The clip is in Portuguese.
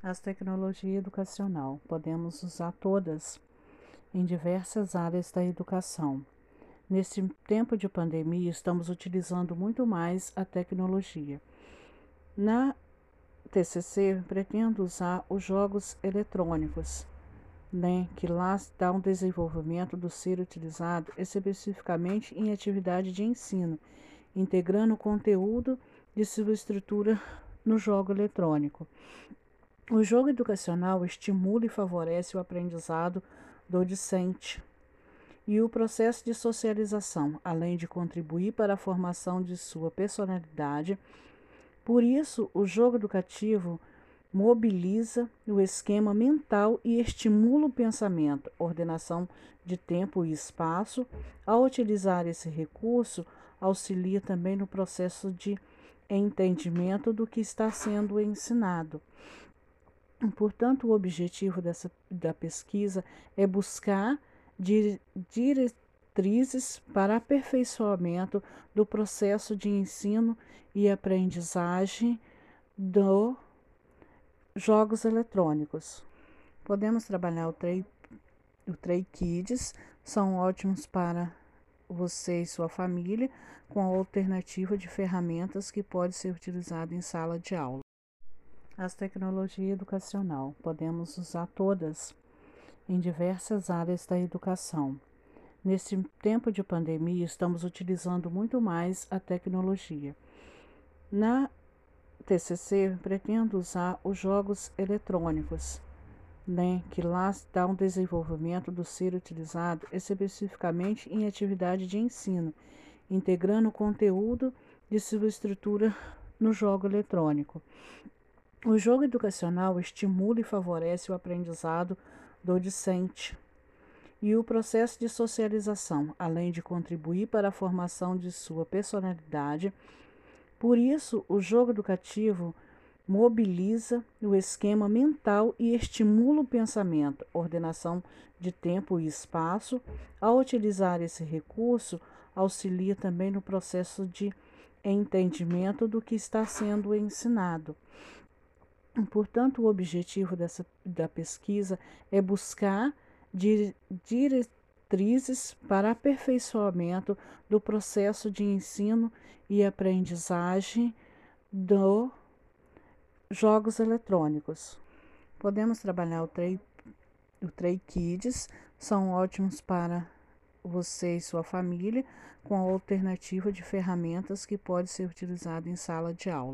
As tecnologias educacional podemos usar todas em diversas áreas da educação. Neste tempo de pandemia, estamos utilizando muito mais a tecnologia. Na TCC, pretendo usar os jogos eletrônicos, né, que lá está um desenvolvimento do ser utilizado especificamente em atividade de ensino, integrando conteúdo de sua estrutura no jogo eletrônico. O jogo educacional estimula e favorece o aprendizado do discente e o processo de socialização, além de contribuir para a formação de sua personalidade. Por isso, o jogo educativo mobiliza o esquema mental e estimula o pensamento, ordenação de tempo e espaço. Ao utilizar esse recurso, auxilia também no processo de entendimento do que está sendo ensinado. Portanto, o objetivo dessa, da pesquisa é buscar diretrizes para aperfeiçoamento do processo de ensino e aprendizagem dos jogos eletrônicos. Podemos trabalhar o Tray, o Tray Kids, são ótimos para você e sua família, com a alternativa de ferramentas que pode ser utilizada em sala de aula. As tecnologias educacional podemos usar todas em diversas áreas da educação. Neste tempo de pandemia, estamos utilizando muito mais a tecnologia. Na TCC, pretendo usar os jogos eletrônicos, né, que lá está um desenvolvimento do ser utilizado especificamente em atividade de ensino, integrando o conteúdo de sua estrutura no jogo eletrônico. O jogo educacional estimula e favorece o aprendizado do discente e o processo de socialização, além de contribuir para a formação de sua personalidade. Por isso, o jogo educativo mobiliza o esquema mental e estimula o pensamento, ordenação de tempo e espaço. Ao utilizar esse recurso, auxilia também no processo de entendimento do que está sendo ensinado. Portanto, o objetivo dessa, da pesquisa é buscar diretrizes para aperfeiçoamento do processo de ensino e aprendizagem dos jogos eletrônicos. Podemos trabalhar o Tray, o Tray Kids, são ótimos para você e sua família, com a alternativa de ferramentas que pode ser utilizada em sala de aula.